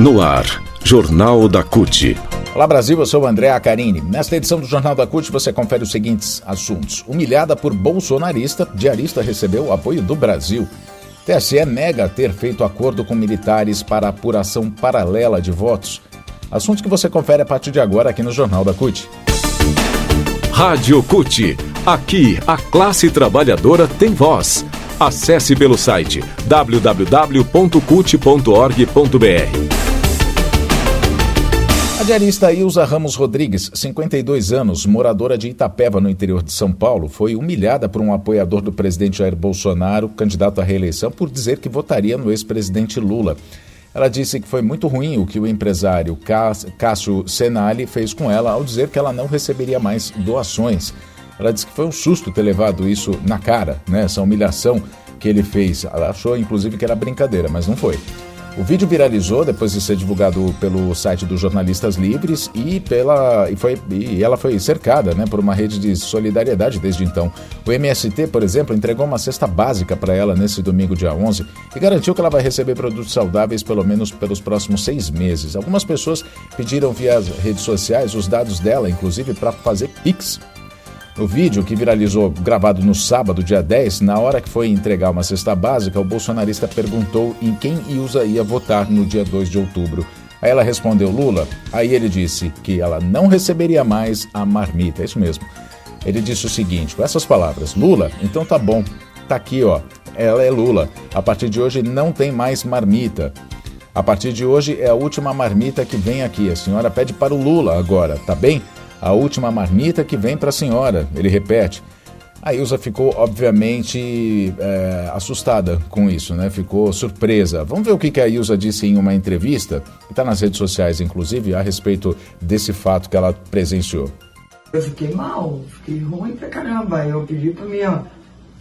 No ar, Jornal da CUT. Olá Brasil, eu sou o André Acarini. Nesta edição do Jornal da CUT você confere os seguintes assuntos. Humilhada por bolsonarista, diarista recebeu o apoio do Brasil. TSE nega ter feito acordo com militares para apuração paralela de votos. Assuntos que você confere a partir de agora aqui no Jornal da CUT. Rádio CUT. Aqui, a classe trabalhadora tem voz. Acesse pelo site www.cut.org.br. A diarista Ilza Ramos Rodrigues, 52 anos, moradora de Itapeva, no interior de São Paulo, foi humilhada por um apoiador do presidente Jair Bolsonaro, candidato à reeleição, por dizer que votaria no ex-presidente Lula. Ela disse que foi muito ruim o que o empresário Cássio Senali fez com ela ao dizer que ela não receberia mais doações. Ela disse que foi um susto ter levado isso na cara, né? essa humilhação que ele fez. Ela achou, inclusive, que era brincadeira, mas não foi. O vídeo viralizou depois de ser divulgado pelo site dos Jornalistas Livres e, pela, e, foi, e ela foi cercada né, por uma rede de solidariedade desde então. O MST, por exemplo, entregou uma cesta básica para ela nesse domingo, dia 11, e garantiu que ela vai receber produtos saudáveis pelo menos pelos próximos seis meses. Algumas pessoas pediram via redes sociais os dados dela, inclusive para fazer Pix no vídeo que viralizou gravado no sábado, dia 10, na hora que foi entregar uma cesta básica, o bolsonarista perguntou em quem Ilza ia votar no dia 2 de outubro. Aí ela respondeu Lula. Aí ele disse que ela não receberia mais a marmita. É isso mesmo. Ele disse o seguinte, com essas palavras: Lula, então tá bom. Tá aqui, ó. Ela é Lula. A partir de hoje não tem mais marmita. A partir de hoje é a última marmita que vem aqui. A senhora pede para o Lula agora, tá bem? A última marmita que vem para a senhora, ele repete. A Ilza ficou, obviamente, é, assustada com isso, né? Ficou surpresa. Vamos ver o que a Ilza disse em uma entrevista, que está nas redes sociais, inclusive, a respeito desse fato que ela presenciou. Eu fiquei mal, fiquei ruim pra caramba. Eu pedi pra minha.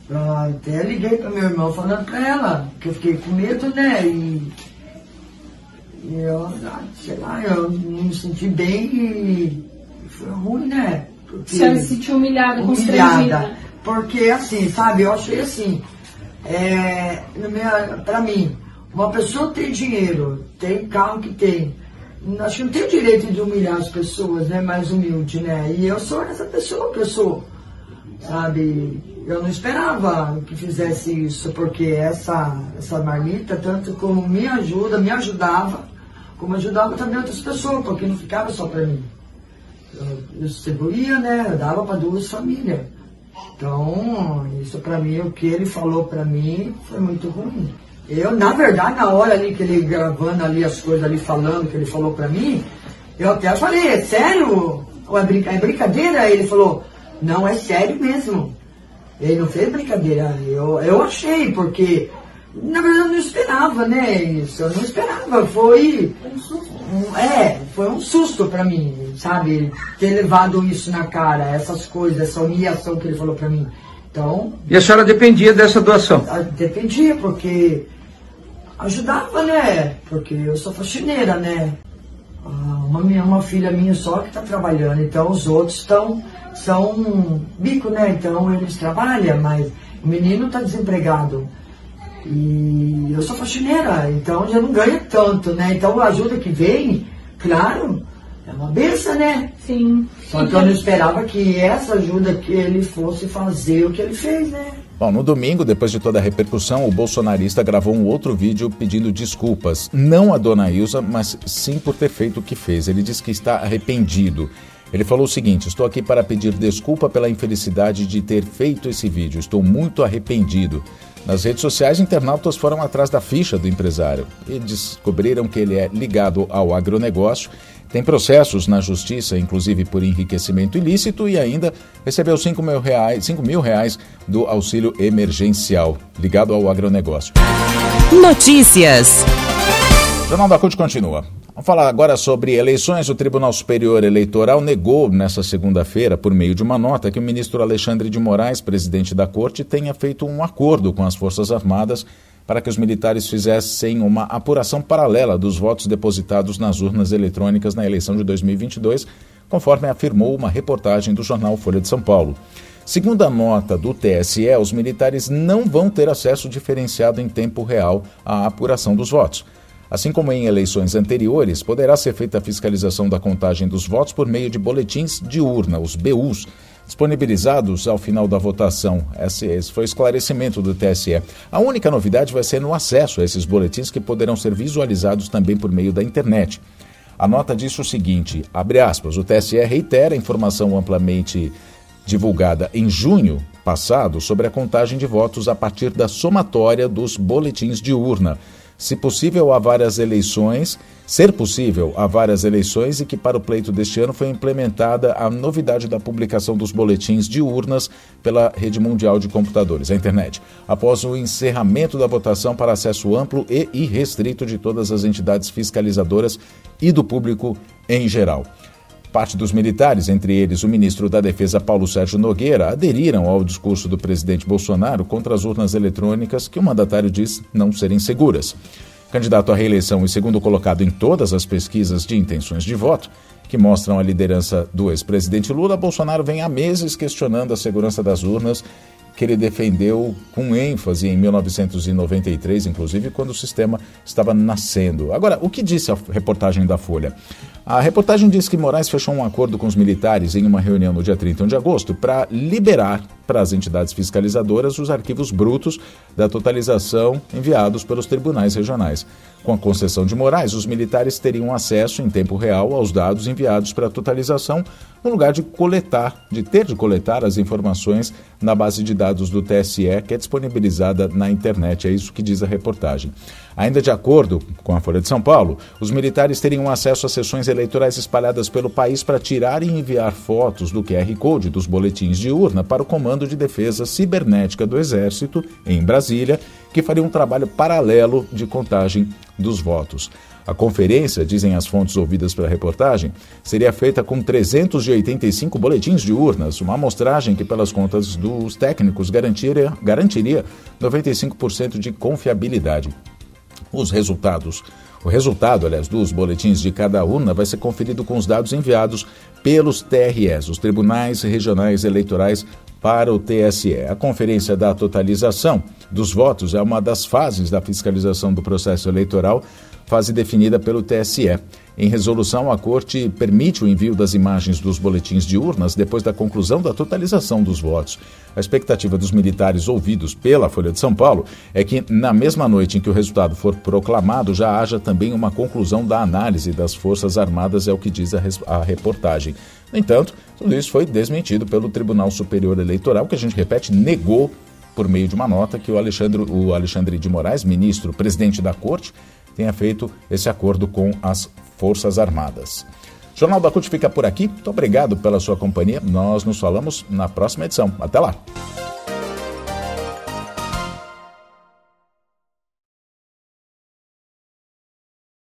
até liguei pra meu irmão falando pra ela, que eu fiquei com medo, né? E, e eu, sei lá, eu não me senti bem e ruim, né? Porque, a senhora se sentiu humilhada, humilhada. Porque, assim, sabe, eu achei assim, é, para mim, uma pessoa tem dinheiro, tem carro que tem, acho que não tem o direito de humilhar as pessoas, né, mais humilde, né? E eu sou essa pessoa que eu sou, sabe? Eu não esperava que fizesse isso, porque essa, essa marmita, tanto como me ajuda, me ajudava, como ajudava também outras pessoas, porque não ficava só para mim eu distribuía, né? Eu dava para duas famílias. Então, isso para mim, o que ele falou para mim foi muito ruim. Eu, na verdade, na hora ali que ele gravando ali as coisas ali falando que ele falou para mim, eu até falei, é sério? Ou é, brinca é brincadeira? Ele falou, não, é sério mesmo. Ele não fez brincadeira. Eu, eu achei, porque na verdade eu não esperava, né? Isso, eu não esperava. Foi. Um, é, foi um susto para mim, sabe? Ter levado isso na cara, essas coisas, essa humilhação que ele falou para mim. Então. E a senhora dependia dessa doação? Dependia, porque ajudava, né? Porque eu sou faxineira, né? Ah, uma, minha, uma filha minha só que está trabalhando, então os outros estão são bico, né? Então eles trabalham, mas o menino está desempregado. E eu sou faxineira, então já não ganha tanto, né? Então a ajuda que vem, claro, é uma benção, né? Sim. Só que eu não esperava que essa ajuda que ele fosse fazer o que ele fez, né? Bom, no domingo, depois de toda a repercussão, o bolsonarista gravou um outro vídeo pedindo desculpas, não a dona Ilza, mas sim por ter feito o que fez. Ele diz que está arrependido. Ele falou o seguinte: Estou aqui para pedir desculpa pela infelicidade de ter feito esse vídeo. Estou muito arrependido. Nas redes sociais, internautas foram atrás da ficha do empresário e descobriram que ele é ligado ao agronegócio, tem processos na justiça, inclusive por enriquecimento ilícito, e ainda recebeu 5 mil reais, 5 mil reais do auxílio emergencial ligado ao agronegócio. Notícias. Jornal da CUT continua. Vamos falar agora sobre eleições. O Tribunal Superior Eleitoral negou nesta segunda-feira, por meio de uma nota, que o ministro Alexandre de Moraes, presidente da Corte, tenha feito um acordo com as Forças Armadas para que os militares fizessem uma apuração paralela dos votos depositados nas urnas eletrônicas na eleição de 2022, conforme afirmou uma reportagem do jornal Folha de São Paulo. Segundo a nota do TSE, os militares não vão ter acesso diferenciado em tempo real à apuração dos votos. Assim como em eleições anteriores, poderá ser feita a fiscalização da contagem dos votos por meio de boletins de urna, os BUs, disponibilizados ao final da votação. Esse, foi o esclarecimento do TSE. A única novidade vai ser no acesso a esses boletins que poderão ser visualizados também por meio da internet. A nota diz o seguinte, abre aspas, o TSE reitera a informação amplamente divulgada em junho passado sobre a contagem de votos a partir da somatória dos boletins de urna se possível, há várias eleições, ser possível, há várias eleições e que para o pleito deste ano foi implementada a novidade da publicação dos boletins de urnas pela Rede Mundial de Computadores, a internet, após o encerramento da votação para acesso amplo e irrestrito de todas as entidades fiscalizadoras e do público em geral. Parte dos militares, entre eles o ministro da Defesa Paulo Sérgio Nogueira, aderiram ao discurso do presidente Bolsonaro contra as urnas eletrônicas que o mandatário diz não serem seguras. Candidato à reeleição e segundo colocado em todas as pesquisas de intenções de voto, que mostram a liderança do ex-presidente Lula, Bolsonaro vem há meses questionando a segurança das urnas que ele defendeu com ênfase em 1993, inclusive, quando o sistema estava nascendo. Agora, o que disse a reportagem da Folha? A reportagem diz que Moraes fechou um acordo com os militares em uma reunião no dia 31 de agosto para liberar para as entidades fiscalizadoras os arquivos brutos da totalização enviados pelos tribunais regionais. Com a concessão de Moraes, os militares teriam acesso em tempo real aos dados enviados para a totalização, no lugar de coletar, de ter de coletar as informações na base de dados do TSE, que é disponibilizada na internet. É isso que diz a reportagem. Ainda de acordo com a Folha de São Paulo, os militares teriam acesso a sessões eleitorais espalhadas pelo país para tirar e enviar fotos do QR Code dos boletins de urna para o Comando de Defesa Cibernética do Exército, em Brasília, que faria um trabalho paralelo de contagem dos votos. A conferência, dizem as fontes ouvidas pela reportagem, seria feita com 385 boletins de urnas, uma amostragem que, pelas contas dos técnicos, garantiria, garantiria 95% de confiabilidade. Os resultados o resultado, aliás, dos boletins de cada urna vai ser conferido com os dados enviados pelos TREs, os Tribunais Regionais Eleitorais, para o TSE. A conferência da totalização dos votos é uma das fases da fiscalização do processo eleitoral fase definida pelo TSE. Em resolução, a Corte permite o envio das imagens dos boletins de urnas depois da conclusão da totalização dos votos. A expectativa dos militares ouvidos pela Folha de São Paulo é que, na mesma noite em que o resultado for proclamado, já haja também uma conclusão da análise das Forças Armadas, é o que diz a, a reportagem. No entanto, tudo isso foi desmentido pelo Tribunal Superior Eleitoral, que a gente repete, negou por meio de uma nota que o Alexandre, o Alexandre de Moraes, ministro, presidente da Corte, tenha feito esse acordo com as Forças Armadas. Jornal da CUT fica por aqui. Muito obrigado pela sua companhia. Nós nos falamos na próxima edição. Até lá!